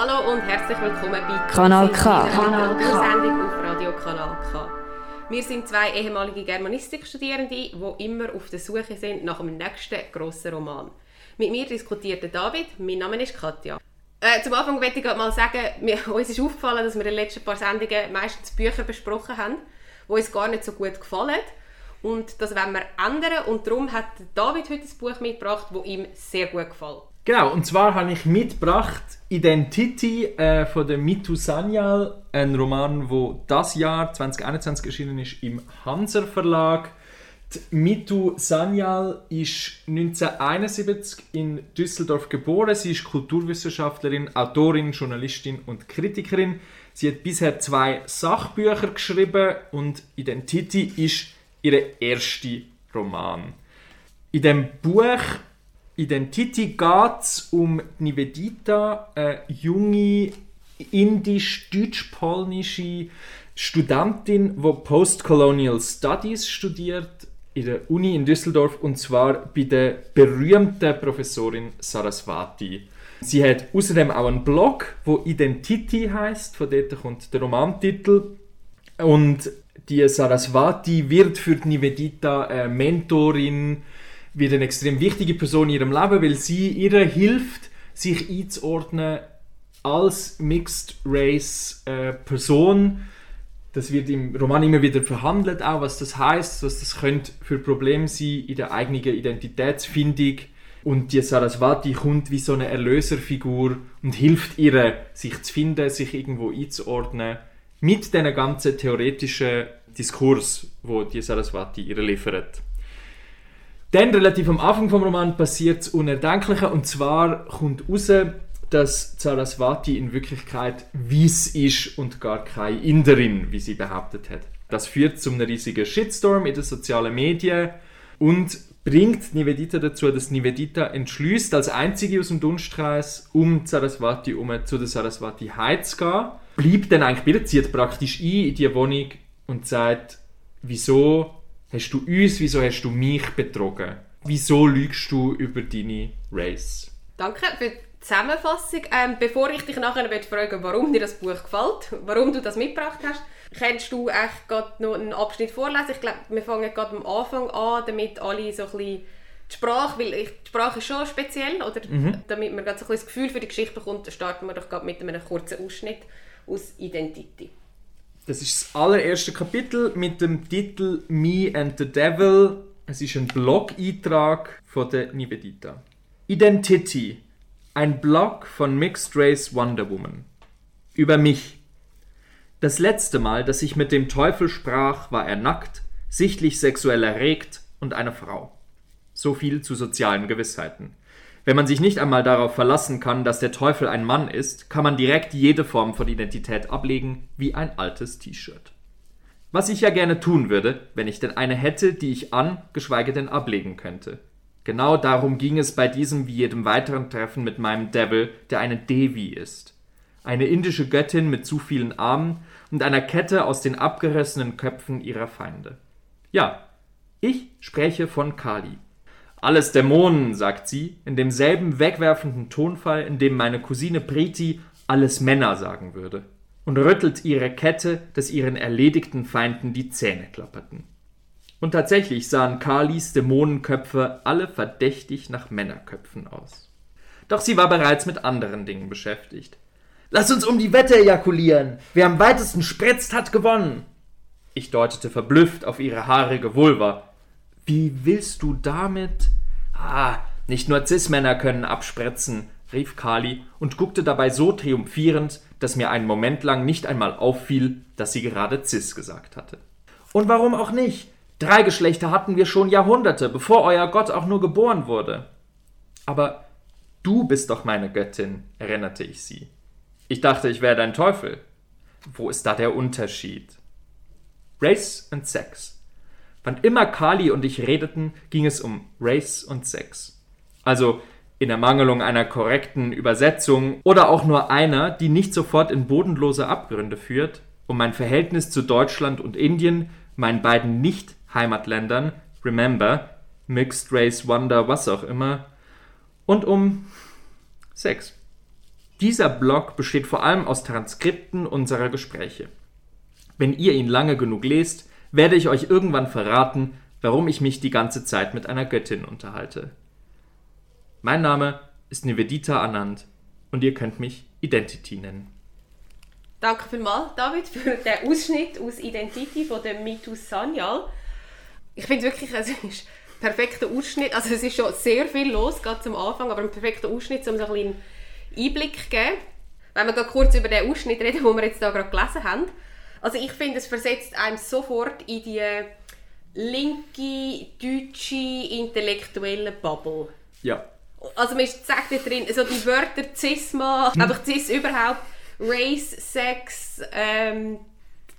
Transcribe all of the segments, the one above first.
Hallo und herzlich willkommen bei Kanal K. Kanal Sendung auf Radio Kanal K. Wir sind zwei ehemalige Germanistikstudierende, die immer auf der Suche sind nach dem nächsten grossen Roman. Mit mir diskutiert David, mein Name ist Katja. Äh, zum Anfang möchte ich mal sagen, mir, uns ist aufgefallen, dass wir in den letzten paar Sendungen meistens Bücher besprochen haben, die uns gar nicht so gut gefallen. Und das wollen wir ändern und darum hat David heute ein Buch mitgebracht, das ihm sehr gut gefällt. Genau, und zwar habe ich mitgebracht Identity äh, von der Mitu Sanyal, ein Roman, wo das Jahr 2021 erschienen ist im Hanser Verlag. Die Mitu Sanyal ist 1971 in Düsseldorf geboren. Sie ist Kulturwissenschaftlerin, Autorin, Journalistin und Kritikerin. Sie hat bisher zwei Sachbücher geschrieben und Identity ist ihr erster Roman. In dem Buch Identity geht es um Nivedita, eine junge indisch-deutsch-polnische Studentin, die Postcolonial Studies studiert in der Uni in Düsseldorf und zwar bei der berühmten Professorin Saraswati. Sie hat außerdem auch einen Blog, wo Identity heißt, von dort kommt der Romantitel. Und die Saraswati wird für die Nivedita eine Mentorin, wird eine extrem wichtige Person in ihrem Leben, weil sie ihr hilft, sich einzuordnen als Mixed Race äh, Person. Das wird im Roman immer wieder verhandelt, auch was das heißt, was das könnte für Probleme sein in der eigenen Identitätsfindung. Und die Saraswati kommt wie so eine Erlöserfigur und hilft ihr, sich zu finden, sich irgendwo einzuordnen, mit dem ganzen theoretischen Diskurs, wo die Saraswati ihr liefert. Dann, relativ am Anfang vom Roman, passiert das Unerdenkliche und zwar kommt raus, dass Saraswati in Wirklichkeit weiss ist und gar keine Inderin, wie sie behauptet hat. Das führt zu einem riesigen Shitstorm in den sozialen Medien und bringt Nivedita dazu, dass Nivedita entschließt, als einzige aus dem Dunstkreis um Saraswati um zu der Saraswati High zu gehen. Bleibt dann eigentlich zieht praktisch ein in die Wohnung und sagt, wieso hast du uns, wieso hast du mich betrogen? Wieso lügst du über deine Race? Danke für die Zusammenfassung. Ähm, bevor ich dich nachher fragen warum dir das Buch gefällt, warum du das mitgebracht hast, kannst du echt gerade noch einen Abschnitt vorlesen? Ich glaube, wir fangen gerade am Anfang an, damit alle so ein bisschen die Sprache, weil ich, die Sprache ist schon speziell, oder mhm. damit man gerade so ein bisschen das Gefühl für die Geschichte bekommt, starten wir doch gerade mit einem kurzen Ausschnitt aus Identity. Das ist das allererste Kapitel mit dem Titel Me and the Devil. Es ist ein Blog-Eintrag von der Nivedita. Identity. Ein Blog von Mixed Race Wonder Woman. Über mich. Das letzte Mal, dass ich mit dem Teufel sprach, war er nackt, sichtlich sexuell erregt und eine Frau. So viel zu sozialen Gewissheiten. Wenn man sich nicht einmal darauf verlassen kann, dass der Teufel ein Mann ist, kann man direkt jede Form von Identität ablegen, wie ein altes T-Shirt. Was ich ja gerne tun würde, wenn ich denn eine hätte, die ich an, geschweige denn ablegen könnte. Genau darum ging es bei diesem wie jedem weiteren Treffen mit meinem Devil, der eine Devi ist. Eine indische Göttin mit zu vielen Armen und einer Kette aus den abgerissenen Köpfen ihrer Feinde. Ja, ich spreche von Kali, alles Dämonen, sagt sie, in demselben wegwerfenden Tonfall, in dem meine Cousine Priti alles Männer sagen würde, und rüttelt ihre Kette, dass ihren erledigten Feinden die Zähne klapperten. Und tatsächlich sahen Kalis Dämonenköpfe alle verdächtig nach Männerköpfen aus. Doch sie war bereits mit anderen Dingen beschäftigt. Lass uns um die Wette ejakulieren! Wer am weitesten spritzt, hat gewonnen! Ich deutete verblüfft auf ihre haarige Vulva, wie willst du damit? Ah, nicht nur Cis-Männer können abspritzen, rief Kali und guckte dabei so triumphierend, dass mir einen Moment lang nicht einmal auffiel, dass sie gerade Cis gesagt hatte. Und warum auch nicht? Drei Geschlechter hatten wir schon Jahrhunderte, bevor euer Gott auch nur geboren wurde. Aber du bist doch meine Göttin, erinnerte ich sie. Ich dachte, ich wäre dein Teufel. Wo ist da der Unterschied? Race und Sex. Wann immer Kali und ich redeten, ging es um Race und Sex. Also in Ermangelung einer korrekten Übersetzung oder auch nur einer, die nicht sofort in bodenlose Abgründe führt, um mein Verhältnis zu Deutschland und Indien, meinen beiden Nicht-Heimatländern, remember, Mixed Race Wonder, was auch immer, und um Sex. Dieser Blog besteht vor allem aus Transkripten unserer Gespräche. Wenn ihr ihn lange genug lest, werde ich euch irgendwann verraten, warum ich mich die ganze Zeit mit einer Göttin unterhalte. Mein Name ist Nivedita Anand und ihr könnt mich Identity nennen. Danke vielmals, David, für den Ausschnitt aus Identity von dem Mitu Sanyal. Ich finde wirklich, es ist ein perfekter Ausschnitt. Also es ist schon sehr viel los, gerade zum Anfang, aber ein perfekter Ausschnitt, um so ein bisschen Einblick zu geben. Wenn wir kurz über den Ausschnitt reden, den wir jetzt da gerade gelesen haben. Also ich finde, es versetzt einem sofort in die linke, deutsche, intellektuelle Bubble. Ja. Also man sagt da drin, so die Wörter Cisma, hm. einfach Cis überhaupt, Race, Sex, ähm,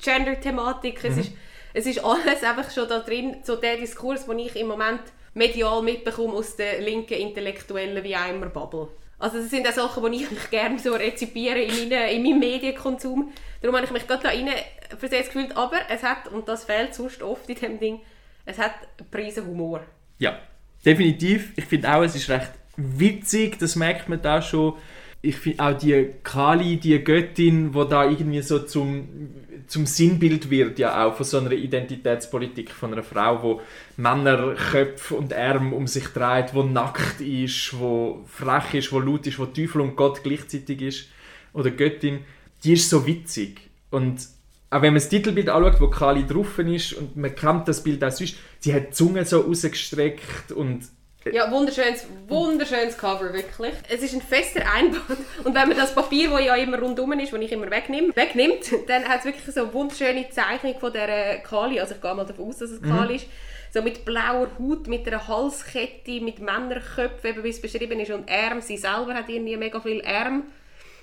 Gender-Thematik, mhm. es, ist, es ist alles einfach schon da drin, so der Diskurs, den ich im Moment medial mitbekomme aus der linken intellektuellen wie immer Bubble. Also das sind auch Sachen, die ich gerne so rezipiere in, meine, in meinem Medienkonsum. Darum habe ich mich gerade da rein versetzt gefühlt. Aber es hat, und das fehlt sonst oft in dem Ding, es hat Preise Humor. Ja, definitiv. Ich finde auch, es ist recht witzig, das merkt man da schon. Ich finde auch die Kali, die Göttin, wo da irgendwie so zum, zum Sinnbild wird, ja auch von so einer Identitätspolitik von einer Frau, wo Männer Köpfe und Arme um sich dreht, wo nackt ist, wo frech ist, wo laut ist, wo Teufel und Gott gleichzeitig ist oder Göttin, die ist so witzig. Und auch wenn man das Titelbild anschaut, wo Kali drauf ist und man kennt das Bild auch sonst, sie hat die Zunge so rausgestreckt und ja, wunderschönes, wunderschönes Cover, wirklich. Es ist ein fester Einband. Und wenn man das Papier, das ja immer rundum ist, das ich immer wegnehme, wegnimmt, dann hat es wirklich so eine wunderschöne Zeichnung von dieser Kali. Also ich gehe mal davon aus, dass es mhm. Kali ist. So mit blauer Haut, mit einer Halskette, mit Männerköpfen, eben wie es beschrieben ist. Und Arm, sie selber hat irgendwie mega viel Arm.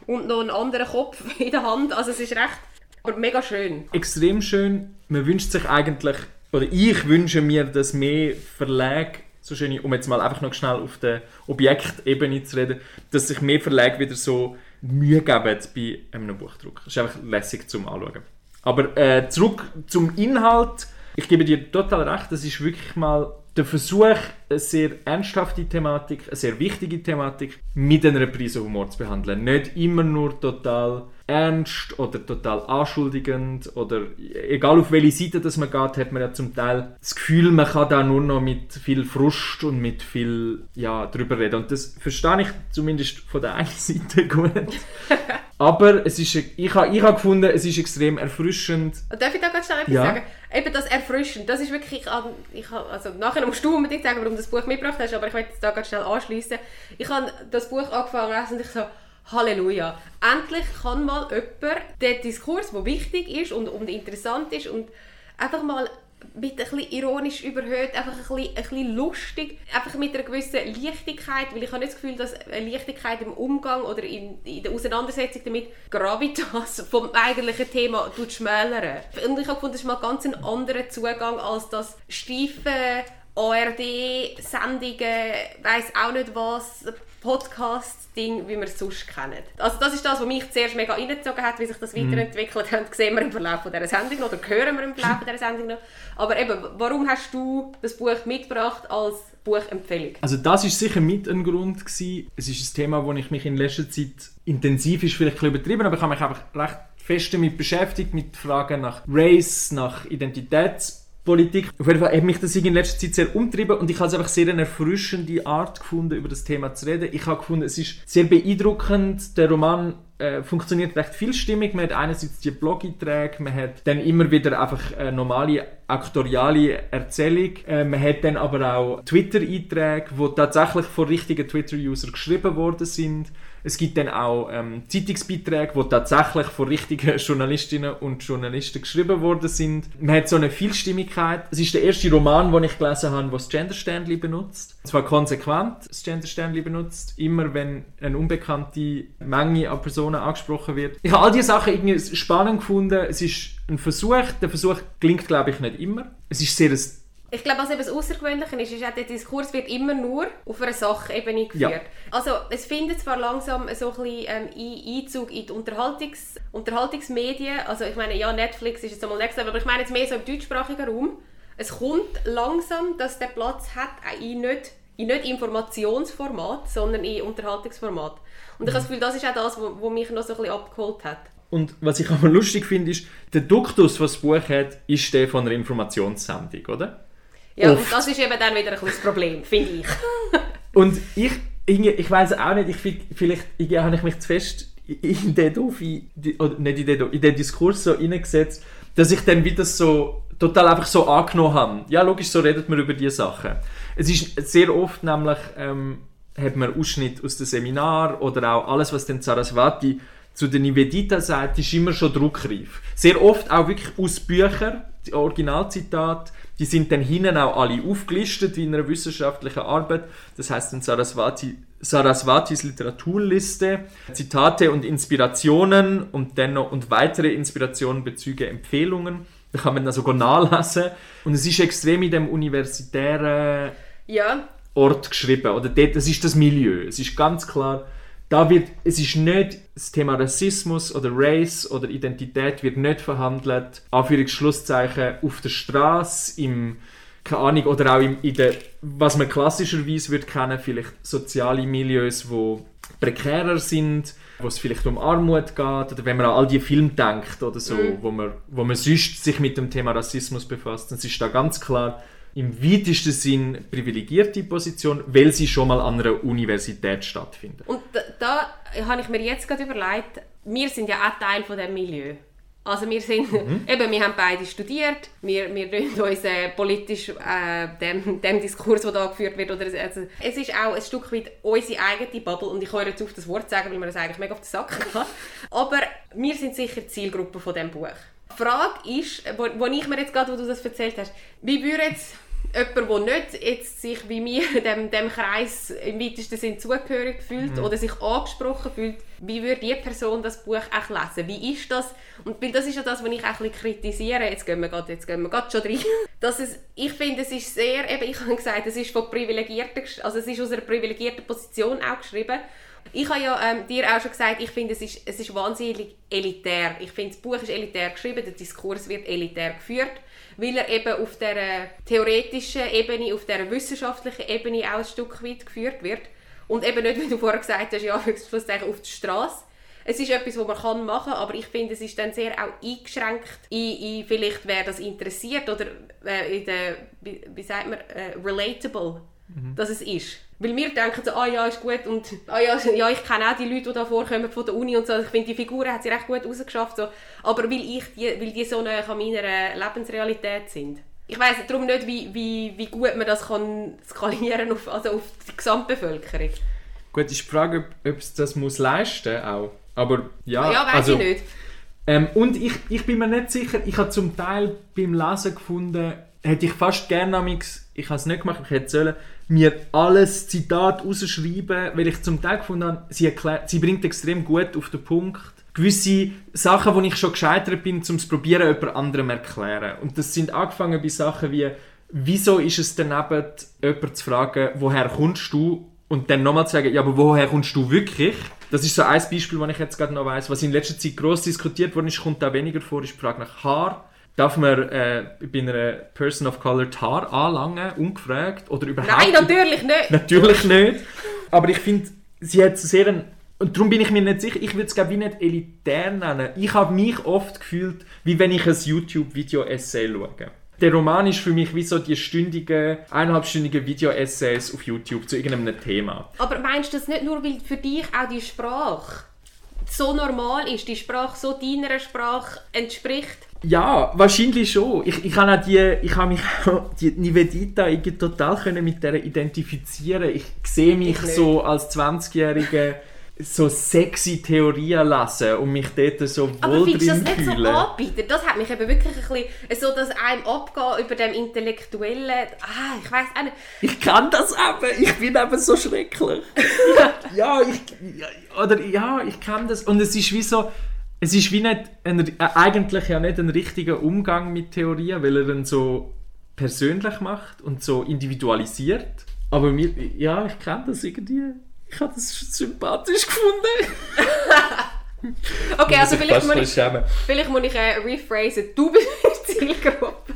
Und noch einen anderen Kopf in der Hand. Also es ist recht, aber mega schön. Extrem schön. Man wünscht sich eigentlich, oder ich wünsche mir, dass mehr Verlage so schön, um jetzt mal einfach noch schnell auf der Objektebene zu reden, dass sich mehr Verlage wieder so Mühe geben bei einem Buchdruck. Das ist einfach lässig zum Anschauen. Aber äh, zurück zum Inhalt. Ich gebe dir total recht, das ist wirklich mal der Versuch, eine sehr ernsthafte Thematik, eine sehr wichtige Thematik mit einer Prise Humor zu behandeln. Nicht immer nur total ernst oder total anschuldigend oder egal auf welche Seite das man geht, hat man ja zum Teil das Gefühl, man kann da nur noch mit viel Frust und mit viel ja, drüber reden. Und das verstehe ich zumindest von der einen Seite gut. Aber es ist, ich habe ich ha gefunden, es ist extrem erfrischend. Darf ich da ganz schnell etwas ja. sagen? Eben das Erfrischend, das ist wirklich, ich, also nachher musst du unbedingt sagen, warum du das Buch mitgebracht hast, aber ich möchte es da ganz schnell anschließen. Ich habe das Buch angefangen lesen und ich so, Halleluja. Endlich kann mal jemand den Diskurs, der wichtig ist und, und interessant ist und einfach mal mit ein bisschen ironisch überhöht, einfach ein bisschen, ein bisschen lustig, einfach mit einer gewissen Leichtigkeit, weil ich habe nicht das Gefühl, dass eine Leichtigkeit im Umgang oder in, in der Auseinandersetzung damit Gravitas vom eigentlichen Thema schmälern. Und ich habe gefunden, das ist mal ganz ein anderer Zugang als das steife ARD-Sendungen, weiß auch nicht was, Podcast-Ding, wie wir es sonst kennen. Also das ist das, was mich zuerst mega reingezogen hat, wie sich das mhm. weiterentwickelt hat, sehen wir im Verlauf dieser Sendung noch, oder hören wir im Verlauf dieser Sendung noch. Aber eben, warum hast du das Buch mitgebracht als Buchempfehlung? Also das ist sicher mit ein Grund gewesen. Es ist ein Thema, wo ich mich in letzter Zeit intensiv ist vielleicht ein übertrieben, aber ich habe mich einfach recht fest damit beschäftigt, mit Fragen nach Race, nach Identitäts Politik. Auf jeden Fall hat mich das in letzter Zeit sehr umtrieben und ich habe es einfach sehr eine erfrischende Art gefunden, über das Thema zu reden. Ich habe gefunden, es ist sehr beeindruckend. Der Roman äh, funktioniert recht vielstimmig. Man hat einerseits die Blog-Einträge, man hat dann immer wieder einfach eine normale aktoriale Erzählung. Äh, man hat dann aber auch Twitter-Einträge, die tatsächlich von richtigen Twitter-Usern geschrieben worden sind. Es gibt dann auch ähm, Zeitungsbeiträge, die tatsächlich von richtigen Journalistinnen und Journalisten geschrieben worden sind. Man hat so eine Vielstimmigkeit. Es ist der erste Roman, den ich gelesen habe, der das Gender-Sternchen benutzt. Und zwar konsequent das Gender-Sternchen benutzt. Immer wenn eine unbekannte Menge an Personen angesprochen wird. Ich habe all diese Sachen irgendwie spannend gefunden. Es ist ein Versuch. Der Versuch klingt, glaube ich, nicht immer. Es ist sehr ein ich glaube, was eben das Außergewöhnliche ist, ist auch, der Diskurs wird immer nur auf einer Sachebene geführt. Ja. Also es findet zwar langsam so ein bisschen ähm, Einzug in die Unterhaltungs Unterhaltungsmedien, also ich meine, ja, Netflix ist jetzt einmal nächstes, aber ich meine jetzt mehr so im deutschsprachigen Raum. Es kommt langsam, dass der Platz hat, auch in nicht in nicht Informationsformat, sondern in Unterhaltungsformat. Und ich habe das Gefühl, das ist auch das, was mich noch so ein bisschen abgeholt hat. Und was ich aber lustig finde, ist, der Duktus, was das Buch hat, ist der von einer Informationssendung, oder? Ja, Oft. und das ist eben dann wieder ein das Problem, finde ich. Und ich, irgendwie- ich weiß auch nicht, ich find, vielleicht irgendwie habe ich mich zu fest in den doof, in, die- oder nicht in den, doof, in den Diskurs so reingesetzt, dass ich dann wieder so total einfach so angenommen habe. Ja, logisch, so redet man über diese Sachen. Es ist sehr oft nämlich, ähm, hat man Ausschnitt aus dem Seminar oder auch alles, was den Saraswati zu der Nivedita sagt, ist immer schon druckreif. Sehr oft auch wirklich aus Büchern, die Originalzitate, die sind dann hinten auch alle aufgelistet wie in einer wissenschaftlichen Arbeit. Das heißt in Saraswati, Saraswatis Literaturliste, Zitate und Inspirationen und dann noch und weitere Inspirationen, Bezüge, Empfehlungen. Da kann man dann sogar nachlesen. Und es ist extrem in dem universitären Ja, Ort geschrieben. Oder dort, das ist das Milieu. Es ist ganz klar, da wird, es ist nicht das Thema Rassismus oder Race oder Identität wird nicht verhandelt. Anführungsschlusszeichen auf der Straße, im keine Ahnung, oder auch im, in der, was man klassischerweise würde kennen, vielleicht soziale Milieus, wo prekärer sind, wo es vielleicht um Armut geht, oder wenn man an all die Filme denkt oder so, wo, man, wo man sonst sich mit dem Thema Rassismus befasst, dann ist da ganz klar im weitesten Sinn privilegierte Position, weil sie schon mal an einer Universität stattfinden. und da, habe ich mir jetzt gerade überlegt, wir sind ja auch Teil von diesem Milieu. Also wir sind, eben, wir haben beide studiert, wir, wir tun uns äh, politisch äh, dem, dem Diskurs, der da geführt wird, oder, also, es ist auch ein Stück weit unsere eigene Bubble und ich höre jetzt auf das Wort zu sagen, weil mir das eigentlich mega auf den Sack geht. Aber wir sind sicher die Zielgruppe von diesem Buch. Die Frage ist, wo, wo ich mir jetzt gerade, wo du das erzählt hast, wie würde jetzt jemand, der nicht jetzt sich wie mir dem, dem Kreis im weitesten Sinn zugehörig fühlt oder sich angesprochen fühlt, wie würde die Person das Buch auch lesen? Wie ist das? Und weil das ist ja das, was ich auch ein bisschen kritisiere. Jetzt gehen wir gerade, jetzt gehen wir gerade schon rein. Dass es, ich finde, es ist sehr, eben, ich habe gesagt, es ist von privilegierten, gesch- also es ist aus einer privilegierten Position auch geschrieben. Ich habe ja ähm, dir auch schon gesagt, ich finde, es ist, es ist wahnsinnig elitär. Ich finde, das Buch ist elitär geschrieben, der Diskurs wird elitär geführt, weil er eben auf der theoretischen Ebene, auf der wissenschaftlichen Ebene auch ein Stück weit geführt wird. Und eben nicht, wie du vorher gesagt hast, ja, Schlusszeichen auf der Straße. Es ist etwas, was man kann machen kann, aber ich finde, es ist dann sehr auch eingeschränkt in, in vielleicht, wer das interessiert oder äh, in der, wie, wie sagt man, äh, relatable, dass es ist. Weil wir denken so, ah ja, ist gut und ah ja, ja, ich kenne auch die Leute, die da vorkommen von der Uni und so. Ich finde, die Figuren hat sie recht gut rausgeschafft. So. Aber weil, ich die, weil die so nah an meiner Lebensrealität sind. Ich weiss darum nicht, wie, wie, wie gut man das kann skalieren auf, also auf die Gesamtbevölkerung. Gut, ist die Frage, ob, ob es das muss leisten auch. Aber ja, Ja, weiß also, ich nicht. Ähm, und ich, ich bin mir nicht sicher, ich habe zum Teil beim Lesen gefunden, hätte ich fast gerne ich habe es nicht gemacht, ich hätte sollen, mir alles Zitat rausschreiben, weil ich zum Teil gefunden habe, sie, erklärt, sie bringt extrem gut auf den Punkt gewisse Sachen, wo ich schon gescheitert bin, zum es probieren, jemand anderem erklären. Und das sind angefangen bei Sachen wie, wieso ist es daneben, jemanden zu fragen, woher kommst du? Und dann nochmal zu sagen, ja, aber woher kommst du wirklich? Das ist so ein Beispiel, das ich jetzt gerade noch weiss. Was in letzter Zeit gross diskutiert worden ist, kommt da weniger vor, ist die Frage nach Haar. Darf man äh, bei einer Person of Color Haare anlangen, ungefragt? Oder überhaupt Nein, natürlich nicht. Natürlich nicht. Aber ich finde, sie hat sehr einen, und darum bin ich mir nicht sicher, ich würde es glaube ich nicht elitär nennen. Ich habe mich oft gefühlt, wie wenn ich ein YouTube-Video-Essay schaue. Der Roman ist für mich wie so die stündigen, eineinhalbstündigen Video-Essays auf YouTube zu irgendeinem Thema. Aber meinst du das nicht nur, weil für dich auch die Sprache so normal ist, die Sprache so deiner Sprache entspricht? Ja, wahrscheinlich schon. Ich, ich habe auch die, ich habe mich die Nivedita total können mit der identifizieren. Ich sehe mich Ich so als 20-Jährige so sexy Theorien lesen und mich dort so Aber wohl findest du das drin nicht so fühlen. anbieten? Das hat mich eben wirklich ein bisschen so, dass einem abgehen über dem intellektuellen, ah, ich weiß auch nicht. Ich kann das eben, ich bin eben so schrecklich. ja, ich, oder ja, ich kann das und es ist wie so, es ist wie nicht, ein, äh, eigentlich ja nicht ein richtiger Umgang mit Theorien, weil er ihn so persönlich macht und so individualisiert. Aber mir, ja, ich kann das irgendwie, ich habe das sympathisch gefunden. Okay, also vielleicht muss ich, vielleicht muss ich äh, rephrasen, du bist die Zielgruppe.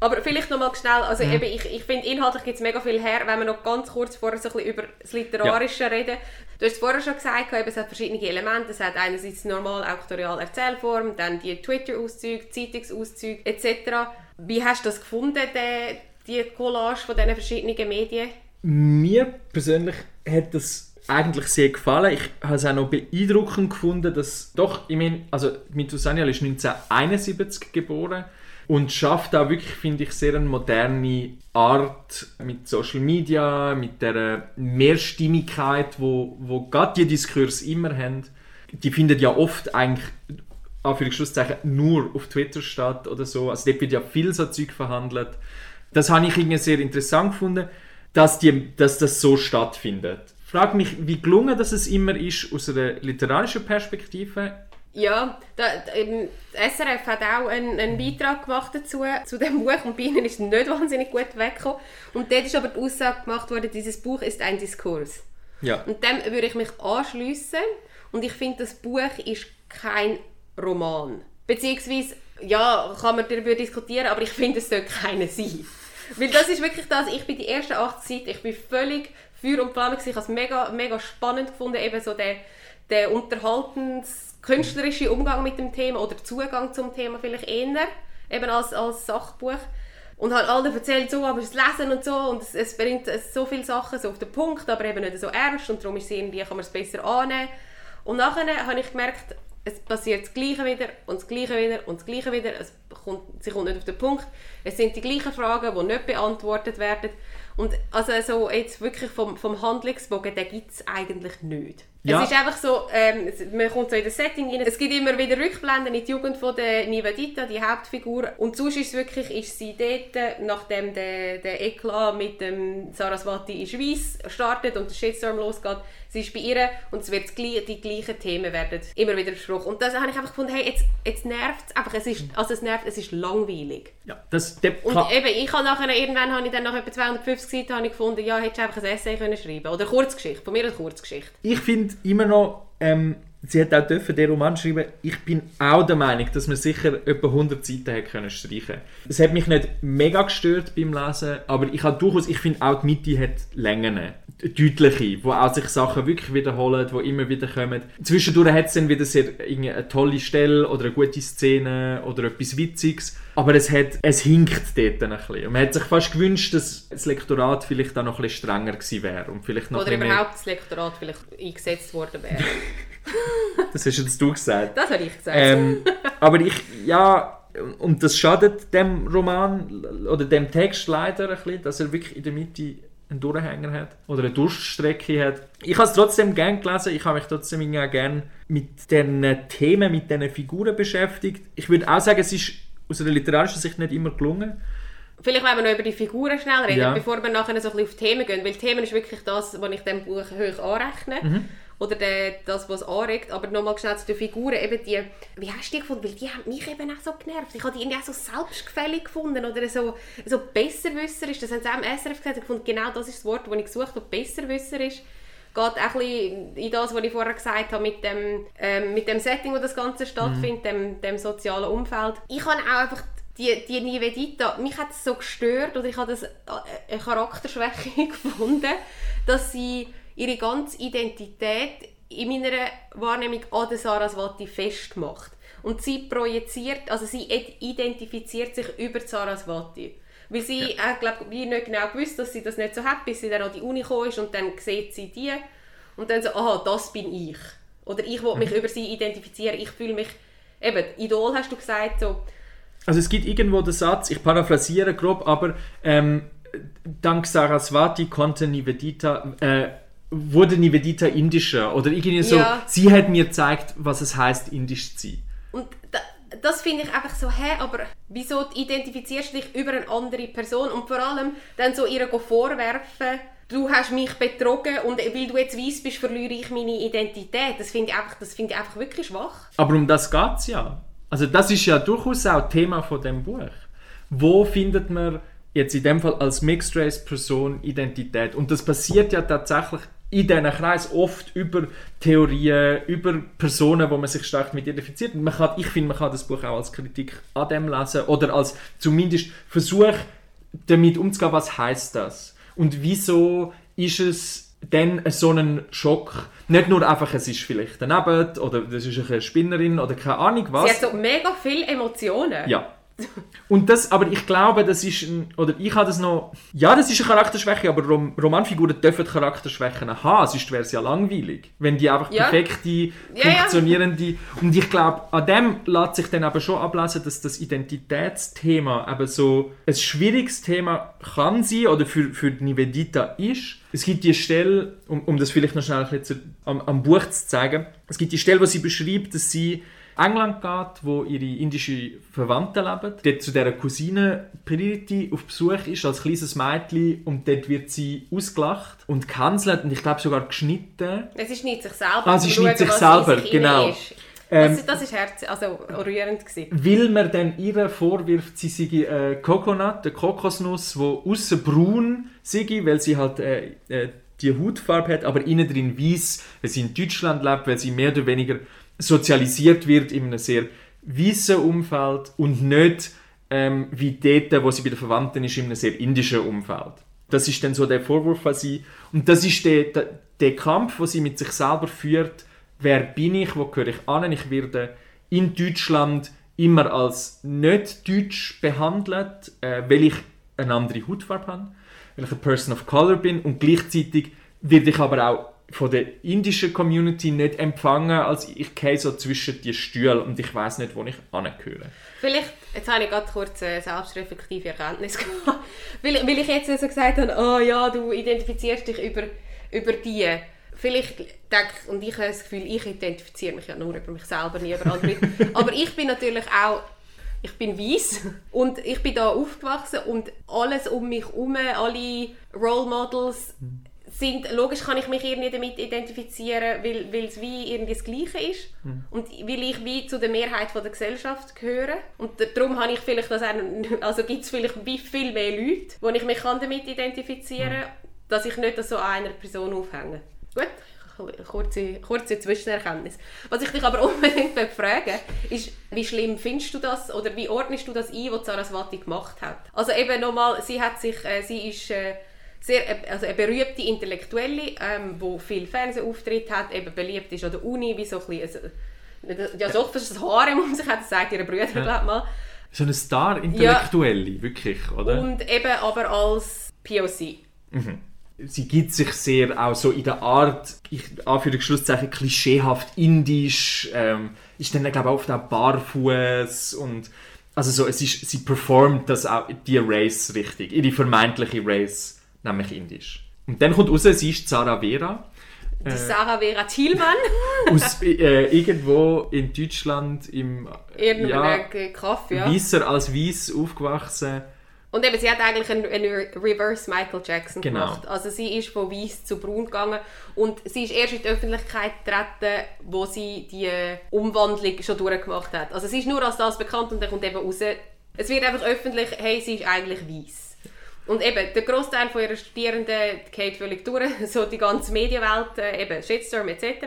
Aber vielleicht noch mal schnell, also Mhm. eben, ich, ich finde, inhaltlich gibt es mega viel her, wenn wir noch ganz kurz vorher so ein bisschen über das Literarische reden. Du hast es vorher schon gesagt, es hat verschiedene Elemente. Es hat einerseits die normale auktoriale Erzählform, dann die Twitter-Auszüge, Zeitungsauszüge etc. Wie hast du das gefunden, die, die Collage von diesen verschiedenen Medien? Mir persönlich hat das eigentlich sehr gefallen. Ich habe es auch noch beeindruckend gefunden, dass doch, ich meine, also Mitu Sanyal ist 1971 geboren und schafft auch wirklich, finde ich, sehr eine moderne Art mit Social Media, mit der Mehrstimmigkeit, wo, wo gerade die Diskurs immer haben. Die findet ja oft eigentlich Anführungszeichen nur auf Twitter statt oder so. Also dort wird ja viel so Zeug verhandelt. Das habe ich irgendwie sehr interessant gefunden, dass, die, dass das so stattfindet. Ich frage mich, wie gelungen das es immer ist aus einer literarischen Perspektive. Ja, da, das SRF hat auch einen, einen Beitrag gemacht dazu, zu dem Buch und bei ihnen ist nicht wahnsinnig gut weggekommen. Und dort ist aber die Aussage gemacht worden, dieses Buch ist ein Diskurs. Ja. Und dem würde ich mich anschliessen. Und ich finde, das Buch ist kein Roman. Beziehungsweise, ja, kann man darüber diskutieren, aber ich finde, es sollte keiner sein. Weil das ist wirklich das, ich bin die ersten acht Seiten, ich bin völlig Feuer und Flamme. Ich habe es mega, mega spannend gefunden, eben so der, der unterhaltens künstlerische Umgang mit dem Thema oder Zugang zum Thema vielleicht eher, eben als, als Sachbuch. Und halt alle erzählt so, aber es Lesen und so und es, es bringt so viele Sachen so auf den Punkt, aber eben nicht so ernst und darum ist es irgendwie, kann man es besser annehmen. Und nachher habe ich gemerkt, es passiert das Gleiche wieder und das Gleiche wieder und das Gleiche wieder. Es kommt, sie kommt nicht auf den Punkt. Es sind die gleichen Fragen, die nicht beantwortet werden. Und also so jetzt wirklich vom, vom Handlungsbogen, den gibt es eigentlich nicht. Ja. Es ist einfach so, ähm, man kommt so in das Setting rein. Es gibt immer wieder Rückblenden in die Jugend von der Nivedita, die Hauptfigur. Und sonst ist wirklich, ist sie dort, nachdem der, der Eklat mit dem Saraswati in Schweiz startet und der Shitstorm losgeht, sie ist bei ihr und es wird die gleichen Themen werden immer wieder besprochen. Und das habe ich einfach gefunden, hey, jetzt, jetzt nervt es einfach. Es ist, also es nervt, es ist langweilig. ja das, Und eben, ich habe nachher, irgendwann habe ich dann nach etwa 250 Seiten habe ich gefunden, ja, hättest du einfach ein Essay können schreiben Oder eine Kurzgeschichte, von mir eine Kurzgeschichte. ich finde immer noch, ähm, sie hat auch dürfen den Roman schreiben. Ich bin auch der Meinung, dass man sicher etwa 100 Seiten hätte können streichen. Es hat mich nicht mega gestört beim Lesen, aber ich habe durchaus, ich finde auch die Mitte hat Längen, deutliche, wo auch sich Sachen wirklich wiederholen, wo immer wieder kommen. Zwischendurch hat es dann wieder sehr eine tolle Stelle oder eine gute Szene oder etwas Witziges, aber es hat, es hinkt dort ein bisschen. Und man hat sich fast gewünscht, dass das Lektorat vielleicht auch noch ein bisschen strenger gewesen wäre und vielleicht noch Oder überhaupt das Lektorat vielleicht eingesetzt worden wäre. Das hast jetzt du gesagt. Das habe ich gesagt. Ähm, aber ich, ja, und das schadet dem Roman oder dem Text leider ein bisschen, dass er wirklich in der Mitte einen Durchhänger hat oder eine Durststrecke hat. Ich habe es trotzdem gern gelesen, ich habe mich trotzdem auch gern mit den Themen, mit diesen Figuren beschäftigt. Ich würde auch sagen, es ist aus einer literarischen Sicht nicht immer gelungen. Vielleicht wollen wir noch über die Figuren schnell reden, Ja. bevor wir nachher so ein bisschen auf Themen gehen. Weil Themen ist wirklich das, was ich dem Buch hoch anrechne. Mhm. Oder der, das, was anregt. Aber nochmal schnell zu den Figuren. Eben die, wie hast du die gefunden? Weil die haben mich eben auch so genervt. Ich habe die irgendwie auch so selbstgefällig gefunden. Oder so, so besserwisser ist. Das haben sie auch im SRF gesagt. Ich gefunden, genau das ist das Wort, das ich gesucht habe. Besserwisser ist. Geht auch ein bisschen in das, was ich vorher gesagt habe, mit dem, ähm, mit dem Setting, wo das Ganze stattfindet, dem, dem sozialen Umfeld. Ich habe auch einfach die, die Nivedita, mich hat es so gestört oder ich habe das äh, eine Charakterschwäche gefunden, dass sie ihre ganze Identität in meiner Wahrnehmung an der Saraswati festmacht. Und sie projiziert, also sie id- identifiziert sich über die Saraswati. Weil sie, ja. glaube wie nicht genau gewusst, dass sie das nicht so hat, bis sie dann an die Uni gekommen ist und dann sieht sie die und dann so, aha, das bin ich. Oder ich will mich über sie identifizieren, ich fühle mich, eben, Idol hast du gesagt, so, Also es gibt irgendwo den Satz, ich paraphrasiere grob, aber ähm, dank Saraswati konnte Nivedita, äh, wurde Nivedita indischer oder irgendwie so, Ja. sie hat mir gezeigt, was es heißt, indisch zu sein. Und da, das finde ich einfach so, hä, aber wieso identifizierst du dich über eine andere Person und vor allem dann so ihr vorwerfen, du hast mich betrogen und weil du jetzt weiss bist, verliere ich meine Identität. Das finde ich, einfach- das finde ich einfach wirklich schwach. Aber um das geht es ja. Also das ist ja durchaus auch Thema von dem Buch. Wo findet man jetzt in dem Fall als Mixed Race Person Identität? Und das passiert ja tatsächlich in diesen Kreis oft über Theorien, über Personen, wo man sich stark mit identifiziert. Man kann, ich finde, man kann das Buch auch als Kritik an dem lesen oder als zumindest Versuch, damit umzugehen, was heißt das? Und wieso ist es denn so ein Schock? Nicht nur einfach, es ist vielleicht daneben oder das ist eine Spinnerin oder keine Ahnung was. Sie hat so mega viele Emotionen. Ja. Und das, aber ich glaube, das ist ein, oder ich habe das noch, ja, das ist eine Charakterschwäche, aber Rom Romanfiguren dürfen Charakterschwächen haben, sonst wäre es ja langweilig, wenn die einfach Ja. perfekte, Ja, ja. funktionierende, und ich glaube, an dem lässt sich dann aber schon ablesen, dass das Identitätsthema eben so ein schwieriges Thema kann sein, oder für, für die Nivedita ist. Es gibt die Stelle, um, um das vielleicht noch schnell ein bisschen zu, am, am Buch zu zeigen, es gibt die Stelle, wo sie beschreibt, dass sie England geht, wo ihre indische Verwandten leben. Dort zu dieser Cousine Priti auf Besuch ist, als kleines Mädchen. Und dort wird sie ausgelacht und gecancelt und ich glaube sogar geschnitten. Es ist nicht sich selber. Ah, sie schneidet sich selber, genau. Ist. Ähm, das, das ist herz also rührend gewesen. Weil man dann ihr vorwirft, sie sei äh, Coconut, eine Kokosnuss, die außen braun sei, weil sie halt äh, äh, die Hautfarbe hat, aber innen drin weiß, weil sie in Deutschland lebt, weil sie mehr oder weniger sozialisiert wird in einem sehr weißen Umfeld und nicht ähm, wie dort, wo sie bei den Verwandten ist, in einem sehr indischen Umfeld. Das ist dann so der Vorwurf an sie. Und das ist der, der, der Kampf, wo sie mit sich selber führt. Wer bin ich? Wo gehöre ich an? Ich werde in Deutschland immer als nicht deutsch behandelt, äh, weil ich eine andere Hautfarbe habe, weil ich eine Person of Color bin und gleichzeitig werde ich aber auch von der indischen Community nicht empfangen, als ich gehe so zwischen die Stühle und ich weiß nicht, wo ich angehöre. Vielleicht, jetzt habe ich gerade kurz eine selbstreflektive Erkenntnis gehabt, weil, weil ich jetzt so gesagt habe, oh ja, du identifizierst dich über, über die. Vielleicht denke und ich habe das Gefühl, ich identifiziere mich ja nur über mich selber, nie über andere. Aber ich bin natürlich auch, ich bin weiß und ich bin da aufgewachsen und alles um mich herum, alle Role Models sind, logisch kann ich mich irgendwie damit identifizieren, weil, weil es wie irgendwie das Gleiche ist und weil ich wie zu der Mehrheit von der Gesellschaft gehöre und darum habe ich vielleicht das auch, also gibt es vielleicht wie viel mehr Leute, wo ich mich kann damit identifizieren kann, dass ich nicht so an einer Person aufhänge. Gut, kurze, kurze Zwischenerkenntnis. Was ich dich aber unbedingt fragen ist, wie schlimm findest du das oder wie ordnest du das ein, was Saraswati gemacht hat? Also eben nochmal, sie hat sich, äh, sie ist äh, sehr, äh, also eine berühmte Intellektuelle, ähm, wo viel Fernsehauftritt hat, eben beliebt ist an der Uni, wie so ein bisschen, ein, ja, so fast ein Harem um sich hat, das sagt ihre Brüder, glaube mal. So eine Star-Intellektuelle, wirklich, oder? Und eben aber als POC. sie gibt sich sehr auch so in der Art, ich Anführungsschlusszeichen, klischeehaft indisch, ähm, ist dann glaube ich oft auch barfuß und also so, es ist, sie performt das auch, die Race richtig, ihre vermeintliche Race, nämlich indisch. Und dann kommt raus, sie ist Zara Vera, Die Sarah Vera Thielmann, aus äh, irgendwo in Deutschland im irgendeinem Kaff, ja. Weißer als Weiß aufgewachsen. Und eben, sie hat eigentlich einen, einen Reverse Michael Jackson Genau. gemacht. Also sie ist von weiß zu braun gegangen und sie ist erst in die Öffentlichkeit getreten, wo sie die Umwandlung schon durchgemacht hat. Also sie ist nur als das bekannt und dann kommt eben raus, es wird einfach öffentlich, hey, sie ist eigentlich weiß. Und eben, der Großteil von ihrer Studierenden geht völlig durch, so die ganze Medienwelt, äh, eben Shitstorm etc.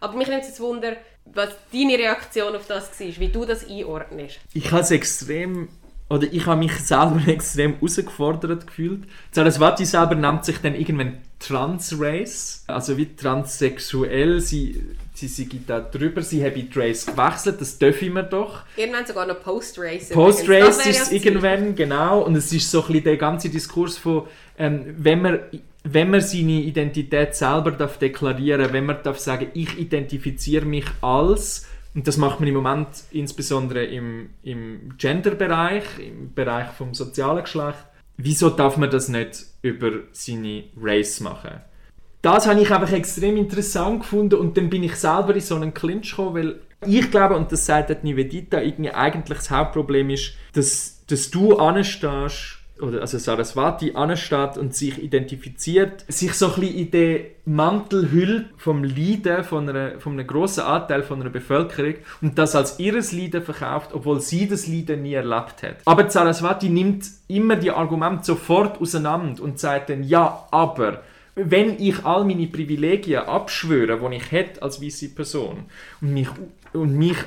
Aber mich nimmt es jetzt Wunder, was deine Reaktion auf das war, wie du das einordnest. ich habe es extrem oder ich habe mich selber extrem herausgefordert gefühlt. Saraswati selber nennt sich dann irgendwann Transrace, also wie transsexuell. Sie, sie, gibt da drüber, sie habe die Race gewechselt, das dürfen wir doch. Irgendwann sogar noch Post-Race. Post-Race ist es irgendwann, genau. Und es ist so ein bisschen der ganze Diskurs von, ähm, wenn man wenn man seine Identität selber darf deklarieren, wenn man darf sagen, ich identifiziere mich als, und das macht man im Moment insbesondere im, im Gender-Bereich, im Bereich vom sozialen Geschlecht, wieso darf man das nicht über seine Race machen? Das habe ich einfach extrem interessant gefunden und dann bin ich selber in so einen Clinch gekommen, weil ich glaube, und das sagt Nivedita, irgendwie eigentlich das Hauptproblem ist, dass, dass du anstehst, oder also Saraswati ansteht und sich identifiziert, sich so ein bisschen in den Mantel hüllt vom Leiden von, einer, von einem grossen Anteil von einer Bevölkerung und das als ihres Leiden verkauft, obwohl sie das Leiden nie erlebt hat. Aber Saraswati nimmt immer die Argumente sofort auseinander und sagt dann, ja, aber wenn ich all meine Privilegien abschwöre, die ich hätte als weiße Person und mich, und mich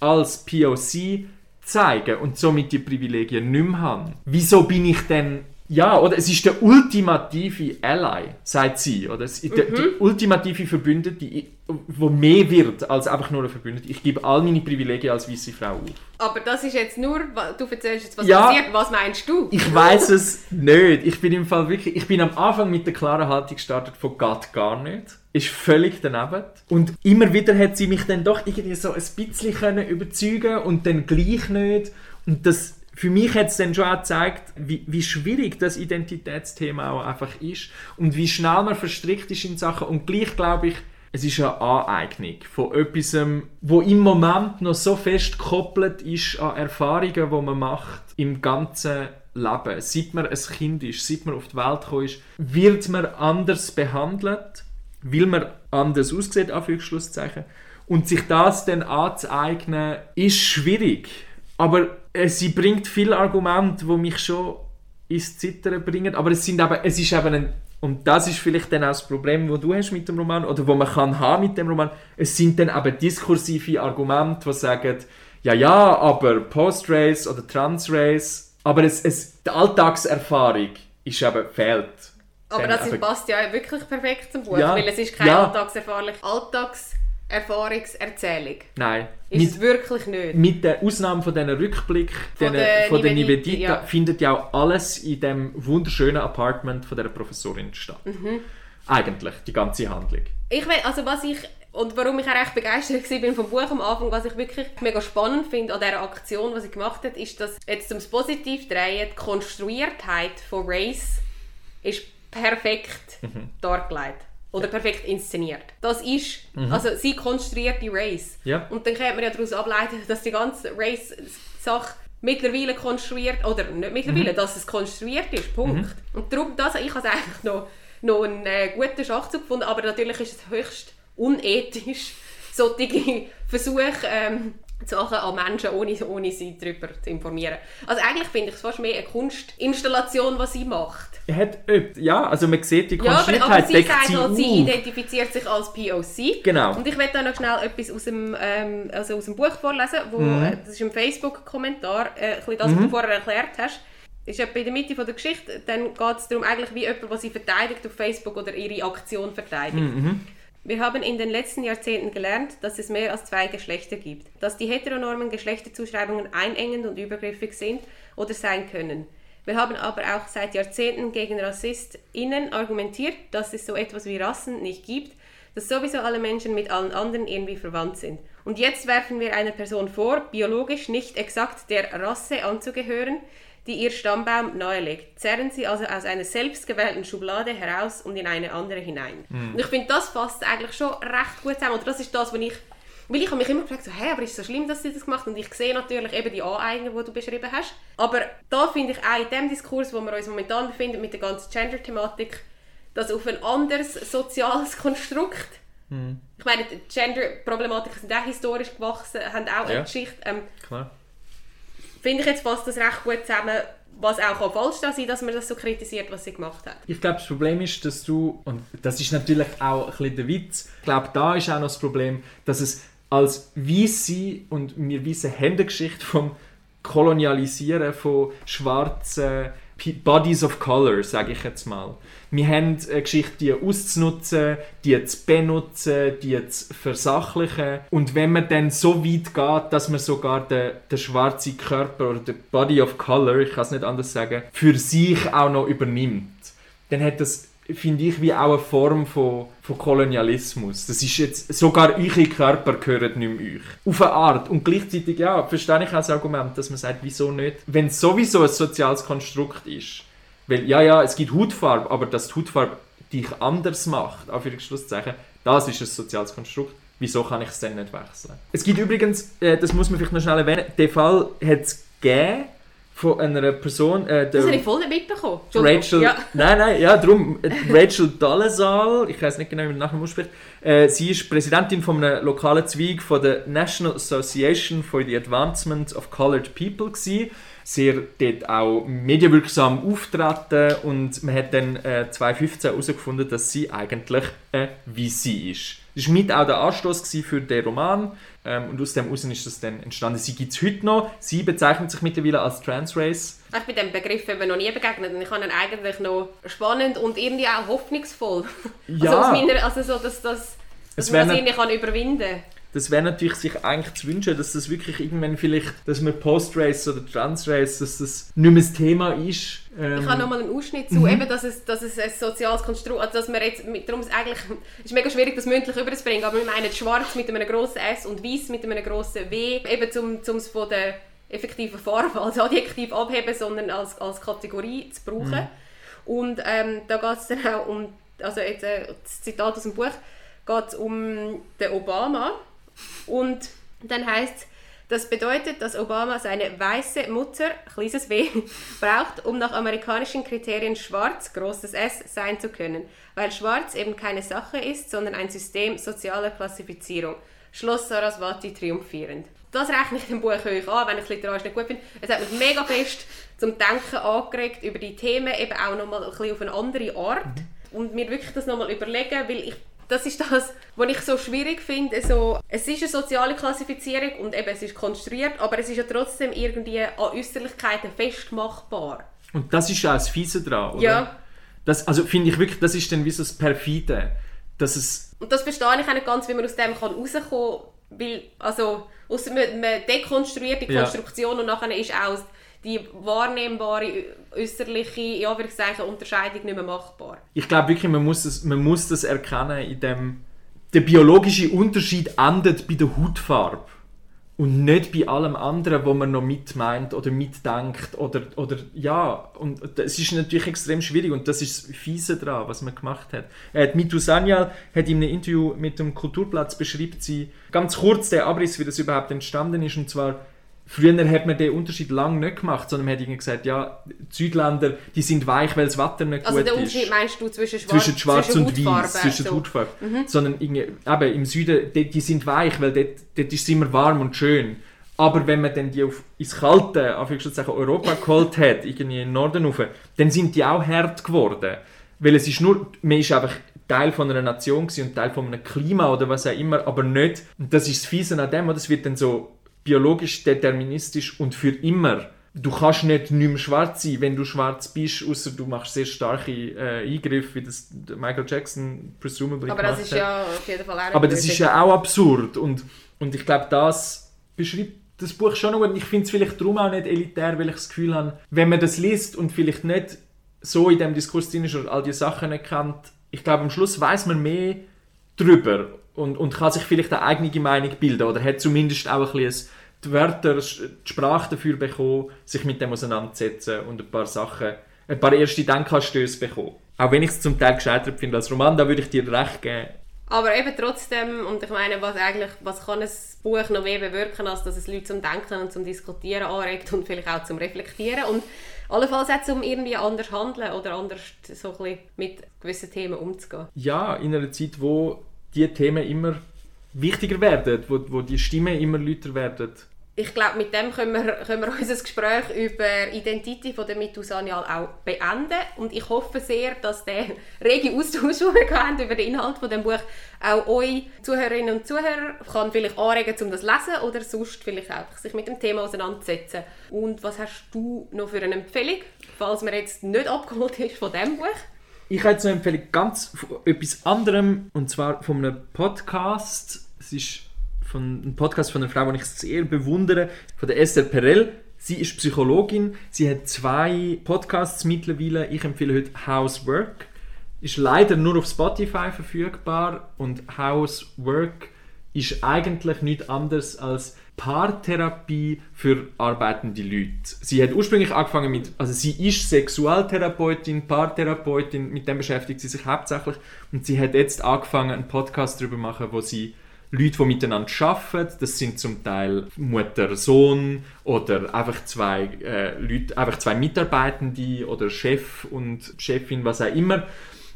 als POC zeige und somit die Privilegien nicht mehr habe, wieso bin ich denn ja, oder es ist der ultimative Ally, sagt sie. Oder es ist der, die ultimative Verbündete, die wo mehr wird als einfach nur eine Verbündete. Ich gebe all meine Privilegien als weiße Frau auf. Aber das ist jetzt nur, du erzählst jetzt, was Ja. passiert. Was meinst du? Ich weiß es nicht. Ich bin im Fall wirklich, ich bin am Anfang mit der klaren Haltung gestartet von Gott gar nicht. Ist völlig daneben. Und immer wieder hat sie mich dann doch irgendwie so ein bisschen können überzeugen und dann gleich nicht. Und das, für mich hat es dann schon auch gezeigt, wie, wie schwierig das Identitätsthema auch einfach ist und wie schnell man verstrickt ist in Sachen. Und gleich glaube ich, es ist eine Aneignung von etwas, wo im Moment noch so fest gekoppelt ist an Erfahrungen, die man macht im ganzen Leben. Seit man ein Kind ist, seit man auf die Welt gekommen ist, wird man anders behandelt, weil man anders aussieht, Anführungsschlusszeichen. Und sich das dann anzueignen, ist schwierig. Aber sie bringt viele Argumente, die mich schon ins Zittern bringen. Aber es, sind eben, es ist eben ein und das ist vielleicht dann auch das Problem, das du hast mit dem Roman oder wo man kann haben mit dem Roman. Es sind dann eben diskursive Argumente, die sagen, ja, ja, aber Post-Race oder Trans-Race, aber es, es, die Alltagserfahrung ist eben fehlt. Aber das passt ja wirklich perfekt zum Buch, Ja. weil es ist keine Ja. Alltagserfahrung. Alltagserfahrungserzählung. Nein. Ist Mit, es wirklich nicht. mit der Ausnahme von diesen Rückblick Von der der, von der Nivedita, ja. findet ja auch alles in dem wunderschönen Apartment von der Professorin statt. Mhm. Eigentlich, die ganze Handlung. Ich will, also was ich und warum ich auch recht begeistert war bin vom Buch am Anfang, was ich wirklich mega spannend finde an dieser Aktion, was sie gemacht hat, ist, dass jetzt zum Positiv drehen, die Konstruiertheit von Race ist perfekt dargelegt. Oder perfekt inszeniert. Das ist, also sie konstruiert die Race. Ja. Und dann könnte man ja daraus ableiten, dass die ganze Race-Sache mittlerweile konstruiert, oder nicht mittlerweile, dass es konstruiert ist, Punkt. Und darum, das, ich habe es eigentlich noch, noch einen äh, guten Schachzug gefunden, aber natürlich ist es höchst unethisch, solche Versuche ähm, zu machen an Menschen, ohne, ohne sie darüber zu informieren. Also eigentlich finde ich es fast mehr eine Kunstinstallation, was sie macht. Hat, öp- ja, also man sieht die Ja, aber, sie deckt sagt sie halt, sie identifiziert sich als POC. Genau. Und ich werde da noch schnell etwas aus dem, ähm, also aus dem Buch vorlesen, wo, Mhm. äh, das ist ein Facebook-Kommentar, äh, ein bisschen das, was du vorher erklärt hast. Ist etwa in der Mitte von der Geschichte, dann geht es darum, eigentlich wie jemand, was sie verteidigt auf Facebook oder ihre Aktion verteidigt. Mhm. Wir haben in den letzten Jahrzehnten gelernt, dass es mehr als zwei Geschlechter gibt, dass die heteronormen Geschlechterzuschreibungen einengend und übergriffig sind oder sein können. Wir haben aber auch seit Jahrzehnten gegen RassistInnen argumentiert, dass es so etwas wie Rassen nicht gibt, dass sowieso alle Menschen mit allen anderen irgendwie verwandt sind. Und jetzt werfen wir einer Person vor, biologisch nicht exakt der Rasse anzugehören, die ihr Stammbaum nahelegt. Zerren sie also aus einer selbstgewählten Schublade heraus und in eine andere hinein. Und ich finde, das fasst eigentlich schon recht gut zusammen. Oder das ist das, was ich... Weil ich habe mich immer gefragt, so, hey, aber ist es so schlimm, dass sie das gemacht haben? Und ich sehe natürlich eben die Aneignung, die du beschrieben hast. Aber da finde ich auch in dem Diskurs, wo wir uns momentan befinden, mit der ganzen Gender-Thematik, dass auf ein anderes soziales Konstrukt ich meine, die Gender-Problematiken sind auch historisch gewachsen, haben auch eine Ja. Geschichte. Ähm, Klar. finde ich jetzt passt das recht gut zusammen, was auch kann falsch da sein dass man das so kritisiert, was sie gemacht hat. Ich glaube, das Problem ist, dass du, und das ist natürlich auch ein bisschen der Witz, ich glaube, da ist auch noch das Problem, dass es als Weisse, und wir wissen haben die Geschichte vom Kolonialisieren von schwarzen Bodies of Color, sage ich jetzt mal. Wir haben eine Geschichte, die auszunutzen, die zu benutzen, die zu versachlichen. Und wenn man dann so weit geht, dass man sogar den, den schwarzen Körper oder den Body of Color, ich kann es nicht anders sagen, für sich auch noch übernimmt, dann hat das, finde ich, wie auch eine Form von, von Kolonialismus. Das ist jetzt, sogar eure Körper gehören nicht mehr euch. Auf eine Art. Und gleichzeitig, ja, verstehe ich auch das Argument, dass man sagt, wieso nicht? Wenn es sowieso ein soziales Konstrukt ist, weil, ja, ja, es gibt Hautfarbe, aber dass die Hautfarbe dich anders macht, auf Schlusszeichen, das ist ein soziales Konstrukt. Wieso kann ich es dann nicht wechseln? Es gibt übrigens, äh, das muss man vielleicht noch schnell erwähnen, den Fall hat es gegeben von einer Person, äh, Das habe ich voll nicht mitbekommen. Rachel, Ja. nein, nein, ja, darum, äh, Rachel Dolezal, ich weiß nicht genau, wie man nachher ausspricht, äh, sie ist Präsidentin von einem lokalen Zweig von der National Association for the Advancement of Colored People gewesen. Sehr dort auch medienwirksam auftreten und man hat dann äh, 2015 herausgefunden, dass sie eigentlich eine Weisse ist. Das war mit auch der Anstoß für den Roman ähm, und aus dem heraus ist das dann entstanden. Sie gibt es heute noch. Sie bezeichnet sich mittlerweile als Transrace. Ich bin dem Begriff eben noch nie begegnet und ich fand ihn eigentlich noch spannend und irgendwie auch hoffnungsvoll. Ja. Also, aus meiner, also so, dass, dass, dass Es man das irgendwie kann überwinden kann. Das wäre natürlich sich eigentlich zu wünschen, dass das wirklich irgendwann vielleicht, dass man Post-Race oder Trans-Race, dass das nicht mehr das Thema ist. Ähm, Ich habe nochmal einen Ausschnitt Mhm. zu, eben, dass, es, dass es ein soziales Konstrukt also dass man jetzt, mit- darum ist eigentlich, es ist mega schwierig, das mündlich überzubringen, aber wir meinen schwarz mit einem grossen S und weiß mit einem grossen W, eben zum, zum es von der effektiven Farbe als Adjektiv abheben, sondern als, als Kategorie zu brauchen. Mhm. Und ähm, da geht es dann auch um, also jetzt äh, das Zitat aus dem Buch, geht es um den Obama und dann heißt es, das bedeutet, dass Obama seine weiße Mutter, kleines W, braucht, um nach amerikanischen Kriterien schwarz, großes S, sein zu können, weil schwarz eben keine Sache ist, sondern ein System sozialer Klassifizierung. Schloss Saraswati triumphierend. Das rechne ich dem Buch euch an, wenn ich es literarisch nicht gut finde. Es hat mich mega fest zum Denken angeregt über die Themen, eben auch nochmal ein bisschen auf eine andere Art. Und mir wirklich das nochmal überlegen, weil ich das ist das, was ich so schwierig finde. So, es ist eine soziale Klassifizierung und eben, es ist konstruiert, aber es ist ja trotzdem irgendwie an Äußerlichkeiten festmachbar. Und das ist ja das Fiese dran, oder? Ja. Das, also finde ich wirklich, das ist dann wie so das Perfide. Dass es, Und das verstehe ich auch nicht ganz, wie man aus dem kann rauskommen kann, weil, also, man, man dekonstruiert die Ja. Konstruktion und nachher ist auch die wahrnehmbare äußerliche, in Anführungszeichen, Unterscheidung nicht mehr machbar. ich glaube wirklich, man muss, das, man muss das erkennen, in dem der biologische Unterschied endet bei der Hautfarbe und nicht bei allem anderen, wo man noch mitmeint oder mitdenkt oder, oder ja, und das ist natürlich extrem schwierig und das ist das Fiese daran, was man gemacht hat. Äh, Mitu Sanyal hat in einem Interview mit dem Kulturplatz beschreibt sie ganz kurz den Abriss, wie das überhaupt entstanden ist und zwar Früher hat man den Unterschied lange nicht gemacht, sondern man hat irgendwie gesagt, ja, die Südländer, die sind weich, weil das Wetter nicht Also gut der ist Unterschied meinst du zwischen Schwarz, zwischen Schwarz und Hautfarben, Weiß, zwischen so. Mhm. Hautfarbe. Sondern irgendwie, eben, im Süden, die, die sind weich, weil dort, dort ist es immer warm und schön. Aber wenn man dann die auf, ins kalte, Anführungszeichen Europa geholt hat, irgendwie in den Norden rauf, dann sind die auch hart geworden. Weil es ist nur, man ist einfach Teil von einer Nation und Teil von einem Klima oder was auch immer, aber nicht, und das ist das Fiese an dem, es wird dann so biologisch deterministisch und für immer. Du kannst nicht nicht mehr schwarz sein, wenn du schwarz bist, außer du machst sehr starke äh, Eingriffe, wie das Michael Jackson presumably Aber das ist hat. ja auf jeden Fall auch Aber das ist ja auch absurd und, und ich glaube, das beschreibt das Buch schon gut. Und Ich finde es vielleicht darum auch nicht elitär, weil ich das Gefühl habe, wenn man das liest und vielleicht nicht so in dem Diskurs drin ist oder all die Sachen nicht kennt, ich glaube, am Schluss weiß man mehr drüber und, und kann sich vielleicht eine eigene Meinung bilden oder hat zumindest auch ein bisschen die Wörter, die Sprache dafür bekommen, sich mit dem auseinanderzusetzen und ein paar Sachen, ein paar erste Denkanstöße bekommen. Auch wenn ich es zum Teil gescheitert finde als Roman, da würde ich dir recht geben. Aber eben trotzdem, und ich meine, was eigentlich, was kann ein Buch noch mehr bewirken, als dass es Leute zum Denken und zum Diskutieren anregt und vielleicht auch zum Reflektieren und allenfalls auch zum irgendwie anders handeln oder anders so ein bisschen mit gewissen Themen umzugehen. ja, in einer Zeit, wo die Themen immer wichtiger werden, wo, wo die Stimmen immer lauter werden. Ich glaube, mit dem können wir, können wir unser Gespräch über Identity von der Mitu Sanyal auch beenden. Und ich hoffe sehr, dass der rege Austausch, den wir haben über den Inhalt von dem Buch, auch euch Zuhörerinnen und Zuhörer kann vielleicht anregen, um das zu lesen oder sonst vielleicht auch sich mit dem Thema auseinanderzusetzen. Und was hast du noch für eine Empfehlung, falls man jetzt nicht abgeholt ist von dem Buch? Ich habe jetzt noch eine Empfehlung ganz von etwas anderem, und zwar von einem Podcast. Es ist von, ein Podcast von einer Frau, die ich sehr bewundere, von der Esther Perel. Sie ist Psychologin, sie hat zwei Podcasts mittlerweile. Ich empfehle heute Housework. Ist leider nur auf Spotify verfügbar und Housework ist eigentlich nichts anderes als Paartherapie für arbeitende Leute. Sie hat ursprünglich angefangen mit, also sie ist Sexualtherapeutin, Paartherapeutin, mit dem beschäftigt sie sich hauptsächlich und sie hat jetzt angefangen einen Podcast darüber zu machen, wo sie Leute, die miteinander arbeiten. Das sind zum Teil Mutter, Sohn oder einfach zwei äh, Leute, einfach zwei Mitarbeitende oder Chef und Chefin, was auch immer.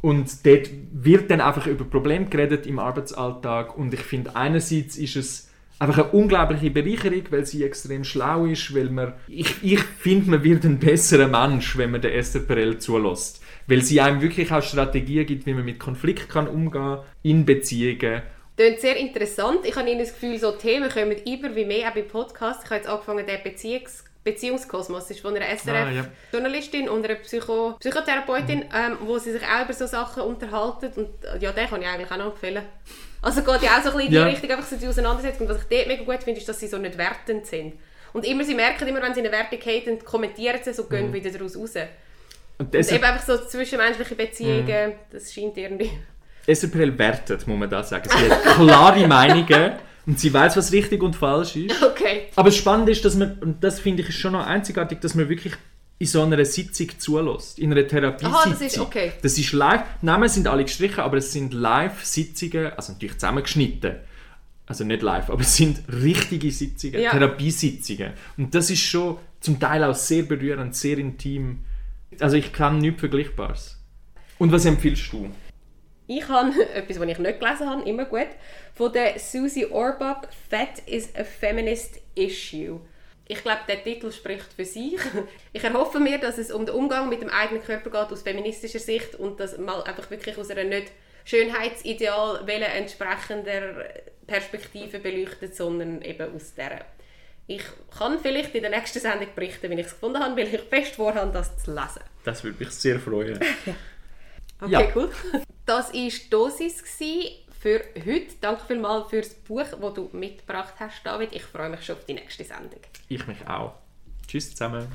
Und dort wird dann einfach über Probleme geredet im Arbeitsalltag. Und ich finde, einerseits ist es einfach eine unglaubliche Bereicherung, weil sie extrem schlau ist, weil man, ich, ich finde, man wird ein besserer Mensch, wenn man der Esther Perel zulässt. Weil sie einem wirklich auch Strategien gibt, wie man mit Konflikten kann in Beziehungen. Klingt sehr interessant. Ich habe das Gefühl, so Themen kommen über wie mehr auch bei Podcasts. Ich habe jetzt angefangen, den Beziehungs Beziehungskosmos ist von einer SRF-Journalistin ah, ja. und einer Psycho Psychotherapeutin, ähm, wo sie sich auch über so Sachen unterhalten und ja, den kann ich eigentlich auch noch empfehlen. Also geht ja auch so ein bisschen in die Richtung, einfach so die Auseinandersetzung. Und was ich dort mega gut finde, ist, dass sie so nicht wertend sind. Und immer, sie merken immer, wenn sie eine Wertung haben, kommentieren sie so, gehen mhm. wieder daraus raus. Und, und eben einfach so zwischenmenschliche Beziehungen, mhm. das scheint irgendwie... SRPL wertet, muss man da sagen. Sie hat klare Meinungen und sie weiß, was richtig und falsch ist. Okay. Aber das Spannende ist, dass man, und das finde ich schon noch einzigartig, dass man wirklich in so einer Sitzung zulässt. In einer Therapiesitzung. Aha, das ist okay. Das ist live. Namen sind alle gestrichen, aber es sind Live-Sitzungen, also natürlich zusammengeschnitten. Also nicht live, aber es sind richtige Sitzungen, ja. Therapiesitzungen. Und das ist schon zum Teil auch sehr berührend, sehr intim. Also ich kann nichts Vergleichbares. Und was empfiehlst du? Ich habe etwas, was ich nicht gelesen habe, immer gut, von der Susie Orbach, Fat is a Feminist Issue. Ich glaube, der Titel spricht für sich. Ich erhoffe mir, dass es um den Umgang mit dem eigenen Körper geht aus feministischer Sicht und das mal einfach wirklich aus einer nicht Schönheitsideal entsprechender Perspektive beleuchtet, sondern eben aus der. Ich kann vielleicht in der nächsten Sendung berichten, wenn ich es gefunden habe, weil ich fest vorhabe, das zu lesen. Das würde mich sehr freuen. okay, ja. cool. Das war die Dosis für heute. Danke vielmals für das Buch, das du mitgebracht hast, David. Ich freue mich schon auf die nächste Sendung. Ich mich auch. Tschüss zusammen.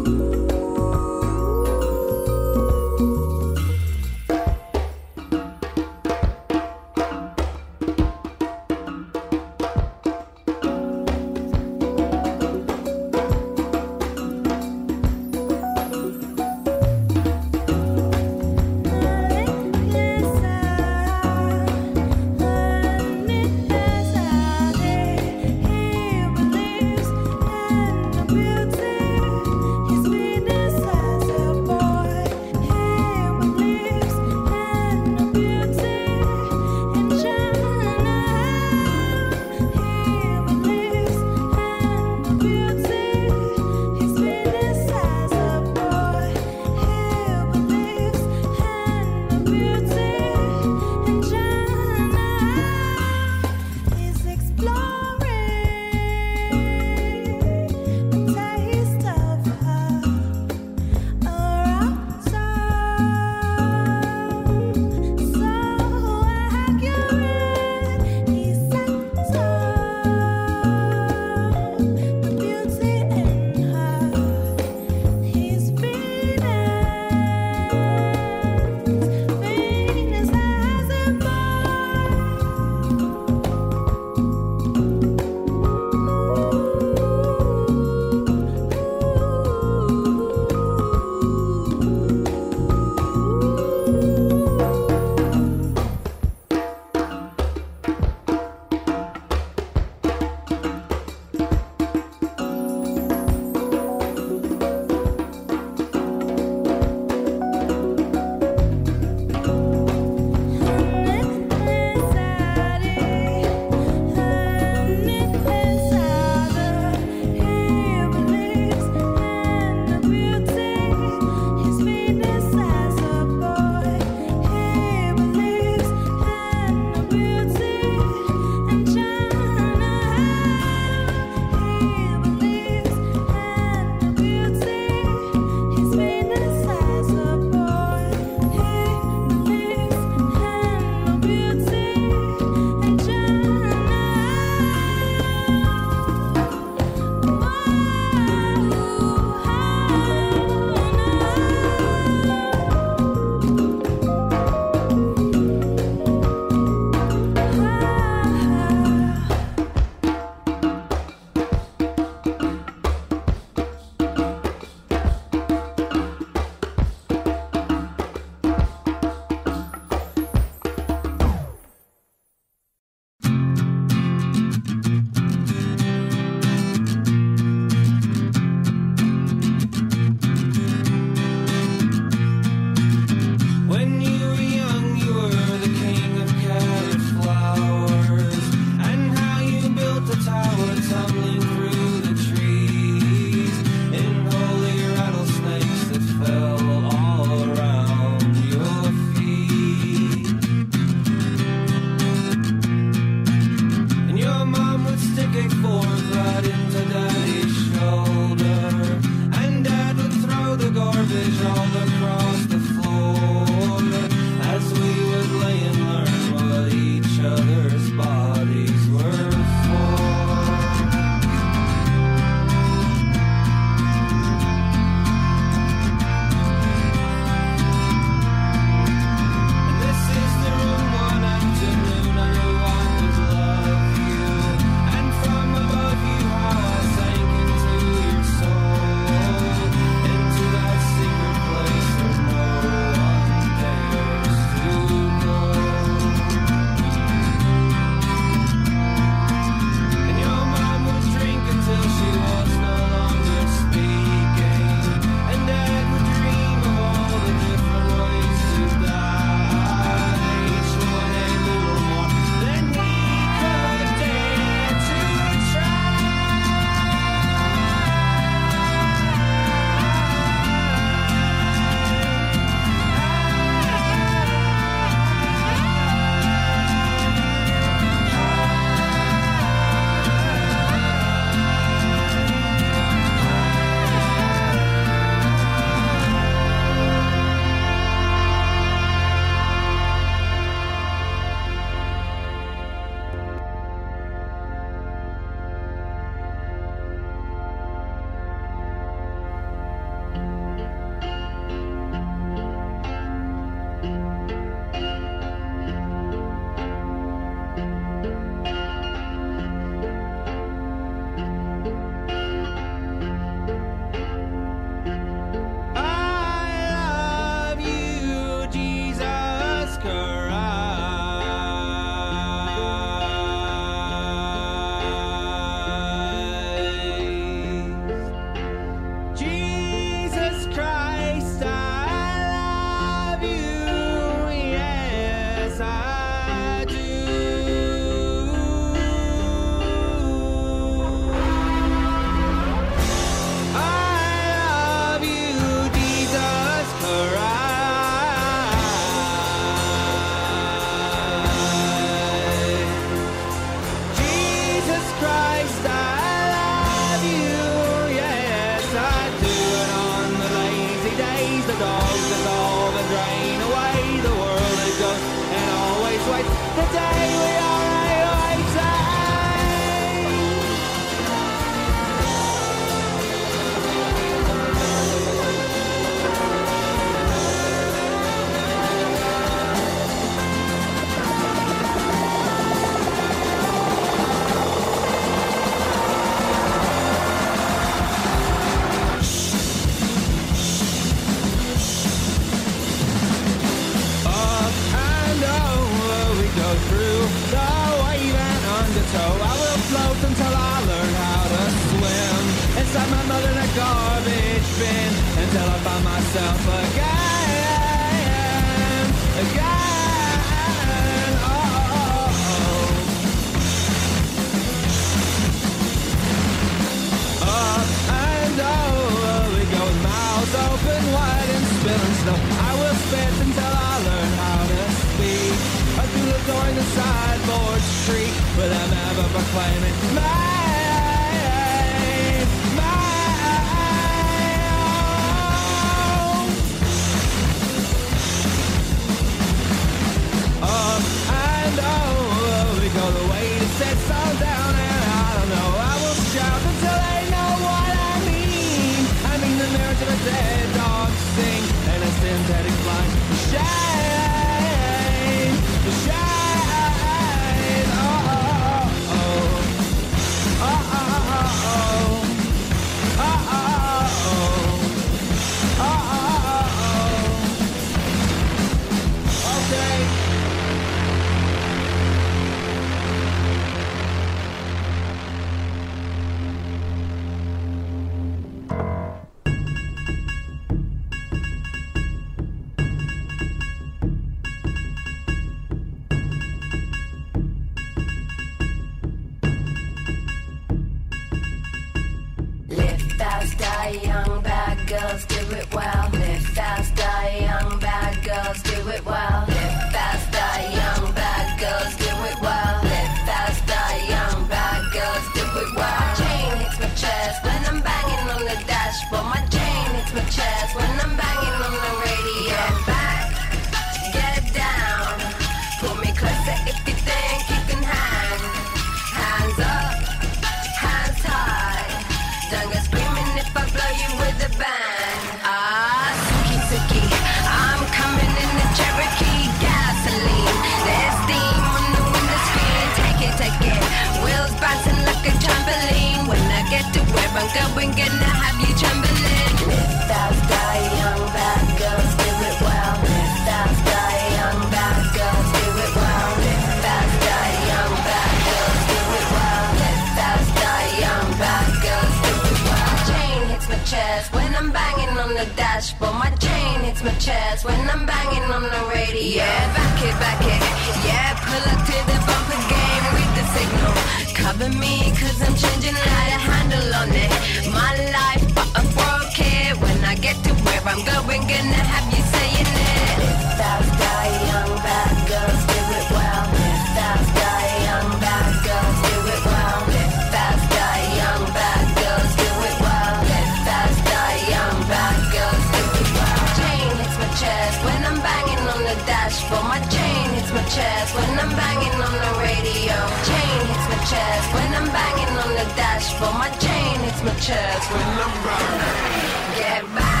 when I'm banging on the radio. Chain hits my chest when I'm banging on the dashboard. My chain hits my chest when I'm banging. Get back.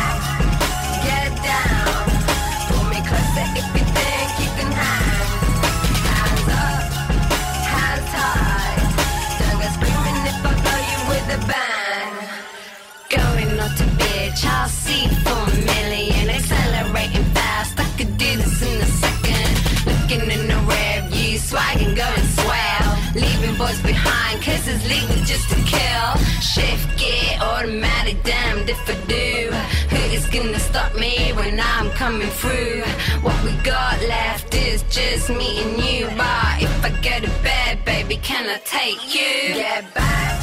behind, cause it's legal just to kill. Shift gear, automatic, damn if I do. Who is gonna stop me when I'm coming through? What we got left is just me and you. But if I go to bed, baby, can I take you? Get back,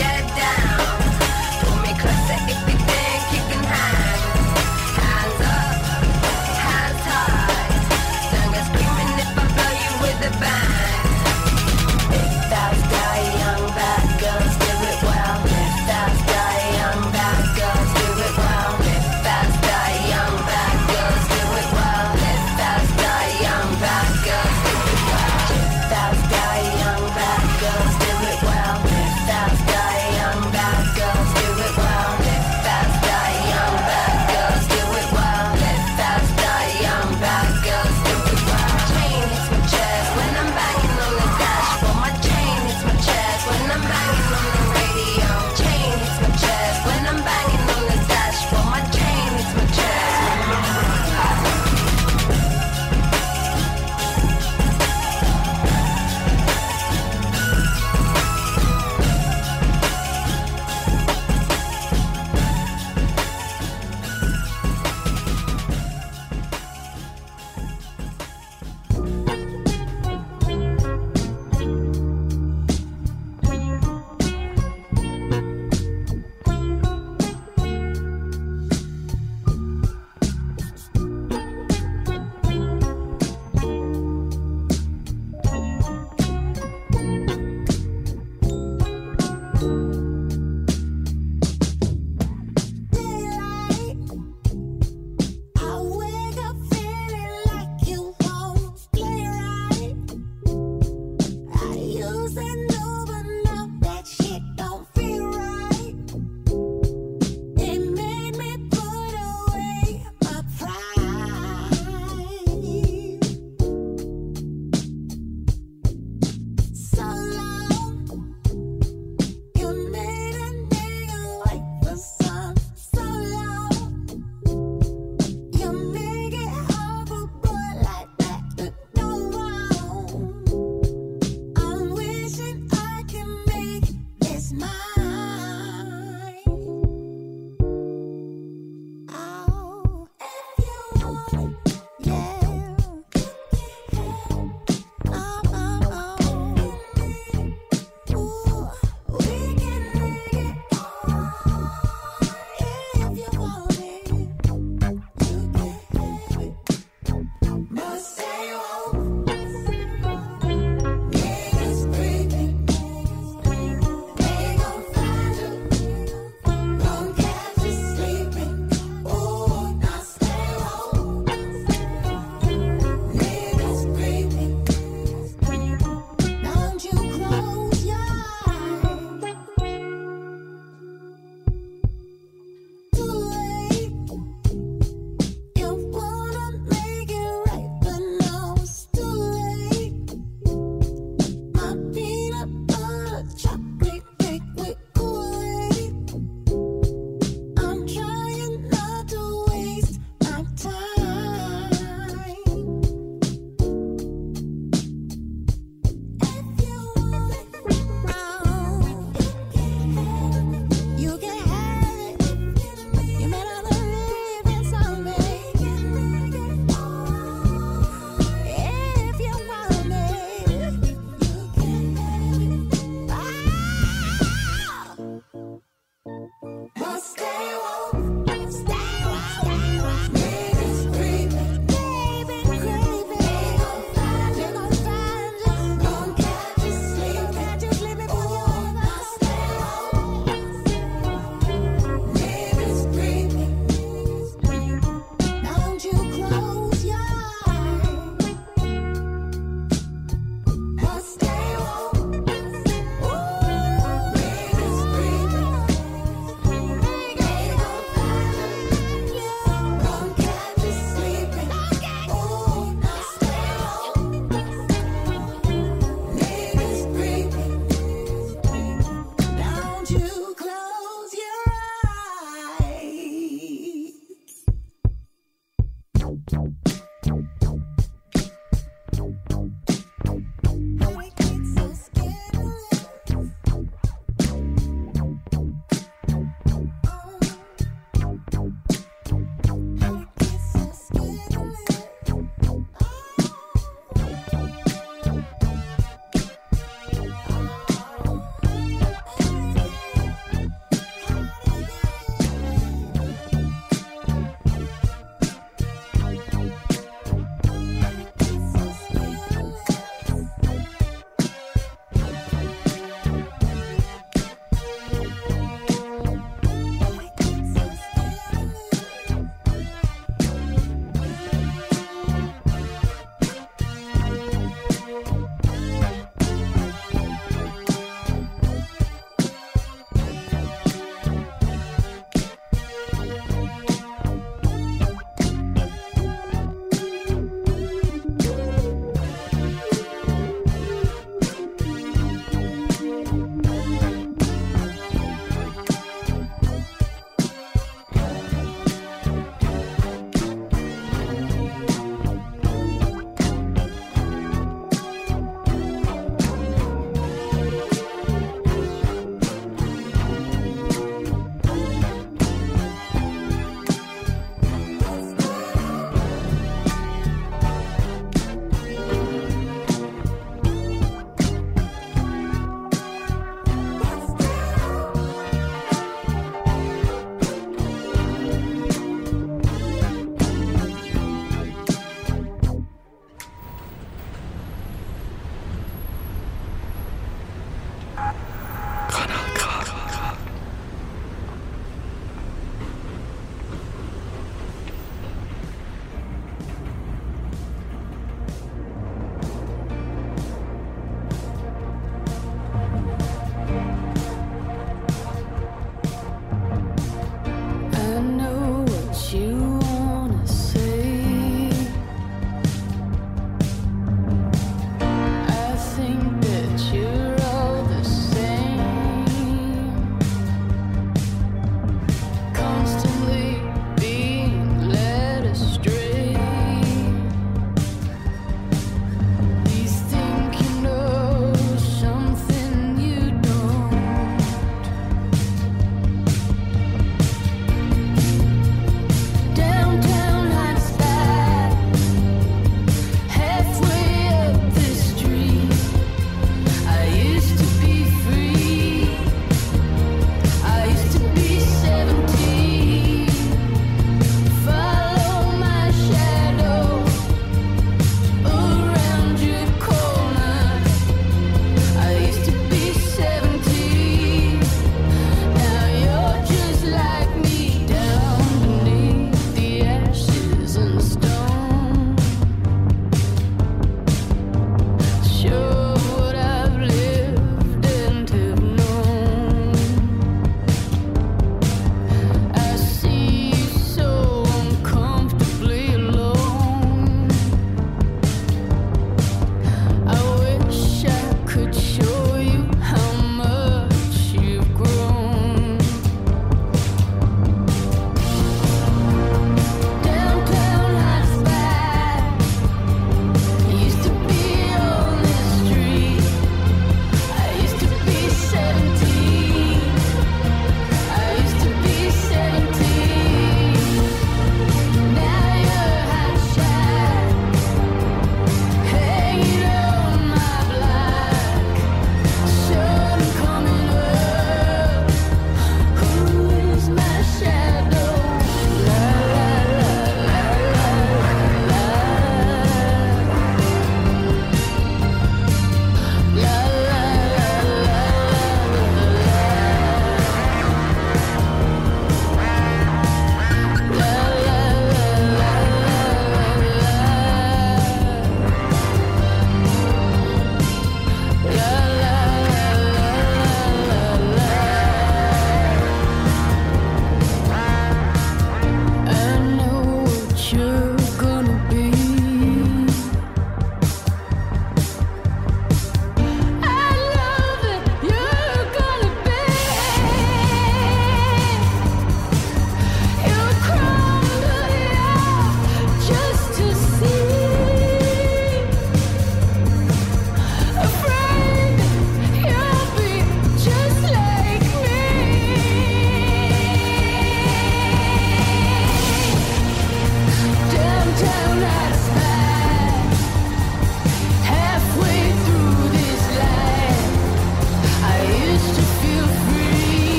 get down.